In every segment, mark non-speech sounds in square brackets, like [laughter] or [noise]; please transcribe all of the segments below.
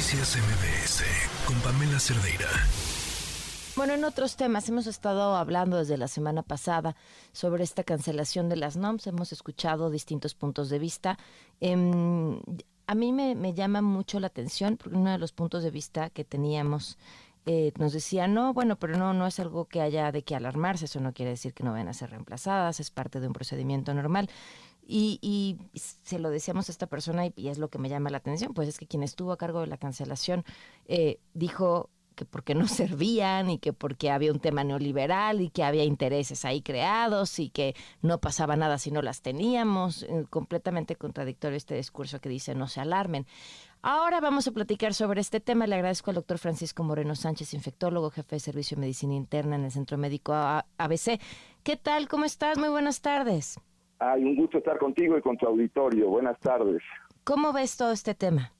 Noticias MBS con Pamela Cerdeira. Bueno, en otros temas hemos estado hablando desde la semana pasada sobre esta cancelación de las NOMS. Hemos escuchado distintos puntos de vista. Em, a mí me, llama mucho la atención porque uno de los puntos de vista que teníamos eh, nos decía, no, bueno, pero no, no es algo que haya de que alarmarse, eso no quiere decir que no vayan a ser reemplazadas, es parte de un procedimiento normal. Y, se lo decíamos a esta persona y, es lo que me llama la atención, pues es que quien estuvo a cargo de la cancelación eh, dijo que porque no [laughs] servían y que porque había un tema neoliberal y que había intereses ahí creados y que no pasaba nada si no las teníamos. Eh, completamente contradictorio este discurso que dice no se alarmen. Ahora vamos a platicar sobre este tema. Le agradezco al doctor Francisco Moreno Sánchez, infectólogo, jefe de servicio de medicina interna en el Centro Médico ABC. ¿Qué tal? ¿Cómo estás? Muy buenas tardes. Ay, un gusto estar contigo y con tu auditorio. Buenas tardes. ¿Cómo ves todo este tema?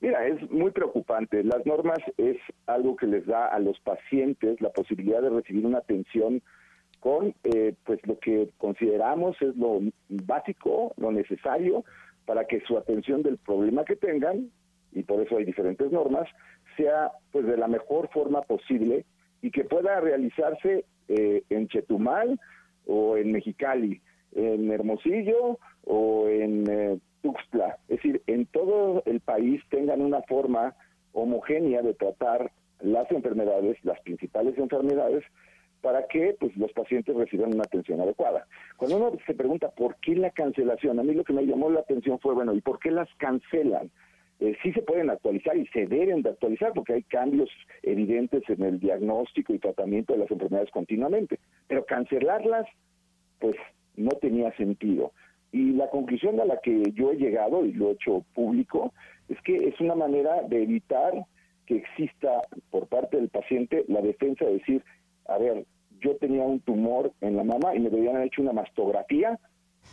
Mira, es muy preocupante. Las normas es algo que les da a los pacientes la posibilidad de recibir una atención con eh, pues lo que consideramos es lo básico, lo necesario para que su atención del problema que tengan y por eso hay diferentes normas sea pues de la mejor forma posible y que pueda realizarse eh, en Chetumal o en Mexicali en Hermosillo o en eh, Tuxtla. Es decir, en todo el país tengan una forma homogénea de tratar las enfermedades, las principales enfermedades, para que pues, los pacientes reciban una atención adecuada. Cuando uno se pregunta por qué la cancelación, a mí lo que me llamó la atención fue, bueno, ¿y por qué las cancelan? Eh, sí se pueden actualizar y se deben de actualizar porque hay cambios evidentes en el diagnóstico y tratamiento de las enfermedades continuamente, pero cancelarlas, pues no tenía sentido. Y la conclusión a la que yo he llegado, y lo he hecho público, es que es una manera de evitar que exista por parte del paciente la defensa de decir, a ver, yo tenía un tumor en la mama y me habían hecho una mastografía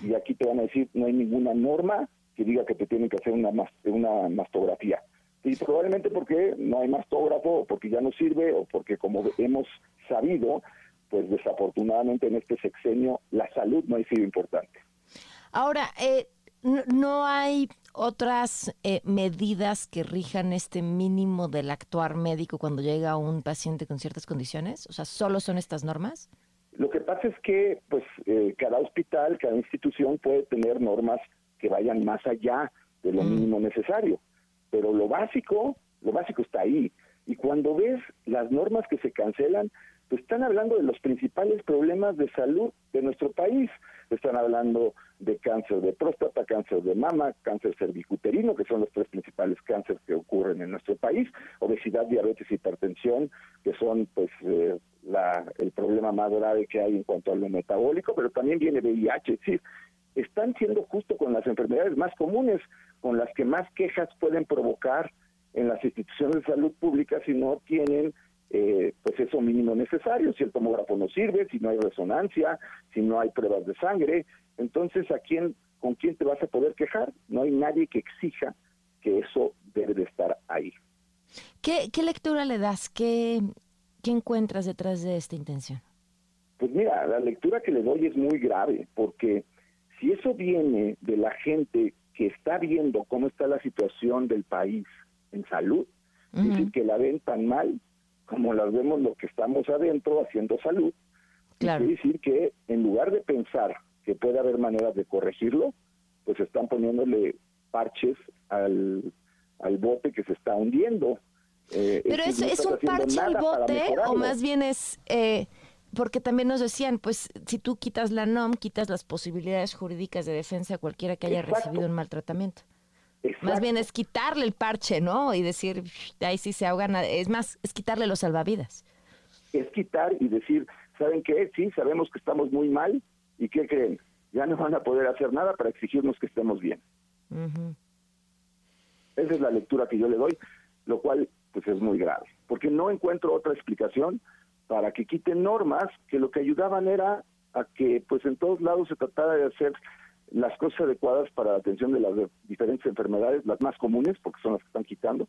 y aquí te van a decir, no hay ninguna norma que diga que te tienen que hacer una, una mastografía. Y probablemente porque no hay mastógrafo, o porque ya no sirve, o porque como hemos sabido, pues desafortunadamente en este sexenio la salud no ha sido importante. Ahora, eh, no, hay otras eh, medidas que rijan este mínimo del actuar médico cuando llega un paciente con ciertas condiciones? O sea, ¿solo son estas normas? Lo que pasa es que pues eh, cada hospital, cada institución puede tener normas que vayan más allá de lo mm. mínimo necesario, pero lo básico, lo básico está ahí. Y cuando ves las normas que se cancelan, están hablando de los principales problemas de salud de nuestro país. Están hablando de cáncer de próstata, cáncer de mama, cáncer cervicuterino, que son los tres principales cánceres que ocurren en nuestro país, obesidad, diabetes, y hipertensión, que son pues eh, la, el problema más grave que hay en cuanto a lo metabólico, pero también viene VIH, es están siendo justo con las enfermedades más comunes, con las que más quejas pueden provocar en las instituciones de salud pública si no tienen eh, pues eso mínimo necesario, si el tomógrafo no sirve, si no hay resonancia, si no hay pruebas de sangre, entonces ¿a quién, con quién te vas a poder quejar? No hay nadie que exija que eso debe de estar ahí. ¿Qué, qué lectura le das? ¿Qué, ¿Qué encuentras detrás de esta intención? Pues mira, la lectura que le doy es muy grave, porque si eso viene de la gente que está viendo cómo está la situación del país en salud, es decir, que la ven tan mal, como las vemos lo que estamos adentro haciendo salud. Claro. Quiere decir que en lugar de pensar que puede haber maneras de corregirlo, pues están poniéndole parches al, al bote que se está hundiendo. Eh, Pero es, es un parche al bote o más bien es... Eh, porque también nos decían, pues si tú quitas la NOM, quitas las posibilidades jurídicas de defensa a cualquiera que haya recibido un maltratamiento. Más bien es quitarle el parche, ¿no? Y decir, ahí sí se ahogan. Es más, es quitarle los salvavidas. Es quitar y decir, ¿saben qué? Sí, sabemos que estamos muy mal. ¿Y qué creen? Ya no van a poder hacer nada para exigirnos que estemos bien. Esa es la lectura que yo le doy, lo cual pues es muy grave, porque no encuentro otra explicación para que quiten normas que lo que ayudaban era a que pues en todos lados se tratara de hacer las cosas adecuadas para la atención de las diferentes enfermedades, las más comunes, porque son las que están quitando,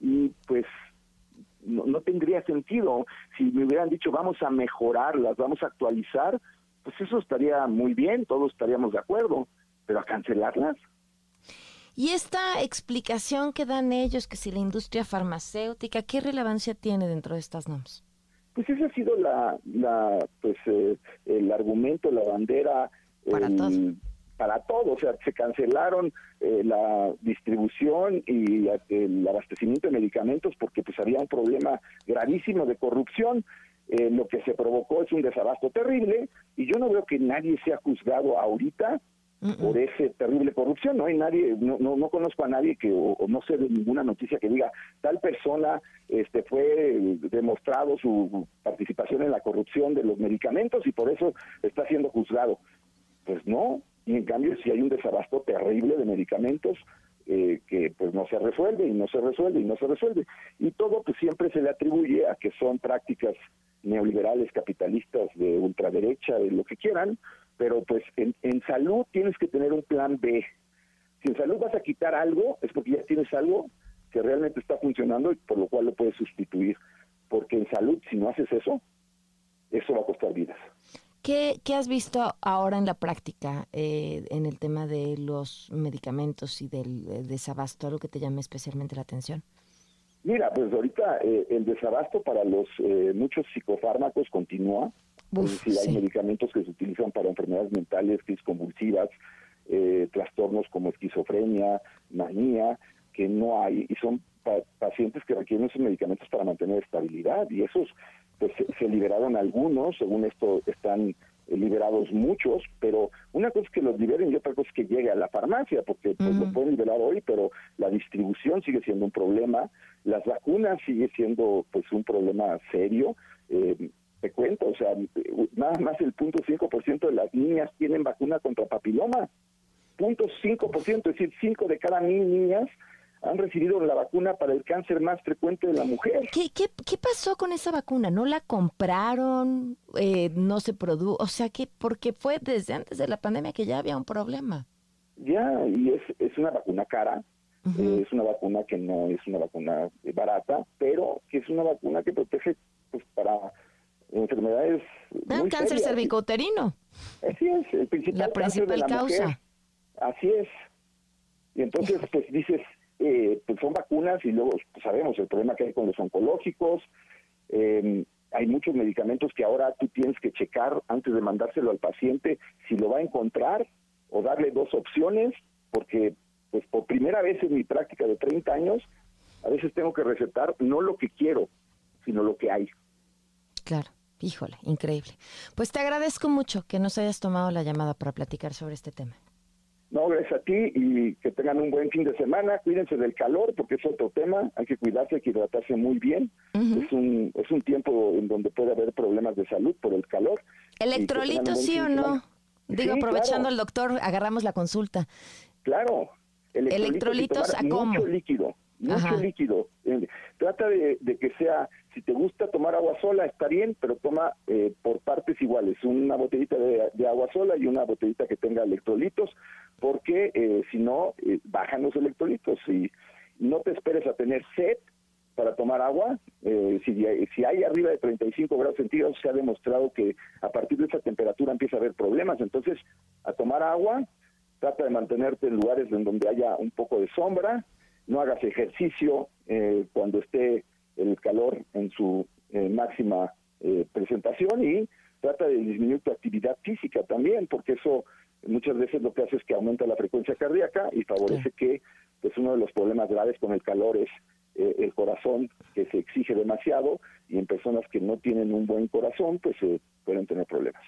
y pues no, tendría sentido si me hubieran dicho vamos a mejorarlas, vamos a actualizar, pues eso estaría muy bien, todos estaríamos de acuerdo, pero a cancelarlas. Y esta explicación que dan ellos, que si la industria farmacéutica, ¿qué relevancia tiene dentro de estas normas? Pues ese ha sido la, la pues eh, el argumento, la bandera para todos. Para todo, o sea, se cancelaron eh, la distribución y el abastecimiento de medicamentos porque pues había un problema gravísimo de corrupción. Eh, lo que se provocó es un desabasto terrible y yo no veo que nadie sea juzgado ahorita por esa terrible corrupción. No hay nadie, no, no, no conozco a nadie que, o, no sé de ninguna noticia que diga tal persona este fue demostrado su participación en la corrupción de los medicamentos y por eso está siendo juzgado. Pues no, y en cambio si hay un desabasto terrible de medicamentos eh, que pues no se resuelve y no se resuelve y no se resuelve. Y todo pues siempre se le atribuye a que son prácticas neoliberales, capitalistas, de ultraderecha, de lo que quieran, pero pues en, en salud tienes que tener un plan B. Si en salud vas a quitar algo, es porque ya tienes algo que realmente está funcionando y por lo cual lo puedes sustituir. Porque en salud, si no haces eso, eso va a costar vidas. ¿Qué, qué has visto ahora en la práctica eh, en el tema de los medicamentos y del eh, desabasto? ¿Algo que te llame especialmente la atención? Mira, pues ahorita eh, el desabasto para los eh, muchos psicofármacos continúa. es decir, hay medicamentos que se utilizan para enfermedades mentales, crisis convulsivas, eh, trastornos como esquizofrenia, manía, que no hay, y son pacientes que requieren esos medicamentos para mantener estabilidad, y esos, pues se liberaron algunos, según esto están liberados muchos, pero una cosa es que los liberen y otra cosa es que llegue a la farmacia, porque pues, lo pueden liberar hoy, pero la distribución sigue siendo un problema, las vacunas sigue siendo pues un problema serio. Eh, te cuento, o sea, nada más el punto de las niñas tienen vacuna contra papiloma. Punto es decir, 5 de cada mil niñas han recibido la vacuna para el cáncer más frecuente de la mujer. ¿Qué, qué, qué pasó con esa vacuna? ¿No la compraron? Eh, ¿No se produjo? O sea, que porque fue desde antes de la pandemia que ya había un problema. Ya, y es, es una vacuna cara, eh, es una vacuna que no es una vacuna barata, pero que es una vacuna que protege pues, para enfermedades. Ah, muy cáncer cervicouterino. Así es, el principal la principal causa. Así es. Y entonces, pues dices, eh, pues son vacunas y luego pues, sabemos el problema que hay con los oncológicos. Eh, hay muchos medicamentos que ahora tú tienes que checar antes de mandárselo al paciente si lo va a encontrar o darle dos opciones, porque pues por primera vez en mi práctica de 30 años, a veces tengo que recetar no lo que quiero, sino lo que hay. Claro, híjole, increíble. Pues te agradezco mucho que nos hayas tomado la llamada para platicar sobre este tema. No, gracias a ti y que tengan un buen fin de semana. Cuídense del calor porque es otro tema. Hay que cuidarse, hay que hidratarse muy bien. es, un, es un tiempo en donde puede haber problemas de salud por el calor. ¿Electrolitos sí o no? Digo, aprovechando al doctor, agarramos la consulta. Claro. Electrolitos, a cómo? Mucho líquido, mucho líquido. Eh, trata de, que sea, si te gusta tomar agua sola, está bien, pero toma eh, por partes iguales, una botellita de, agua sola y una botellita que tenga electrolitos, porque eh, si no, bajan los electrolitos. Y no te esperes a tener sed para tomar agua. si, si hay arriba de 35 grados centígrados, se ha demostrado que a partir de esa temperatura empieza a haber problemas. Entonces, a tomar agua, trata de mantenerte en lugares en donde haya un poco de sombra, no hagas ejercicio eh, cuando esté el calor en su eh, máxima eh, presentación y trata de disminuir tu actividad física también, porque eso muchas veces lo que hace es que aumenta la frecuencia cardíaca y favorece que pues uno de los problemas graves con el calor es el corazón que se exige demasiado y en personas que no tienen un buen corazón pues pueden tener problemas.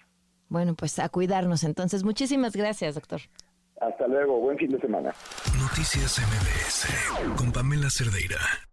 Bueno, pues a cuidarnos entonces. Muchísimas gracias, doctor. Hasta luego, buen fin de semana. Noticias MBS con Pamela Cerdeira.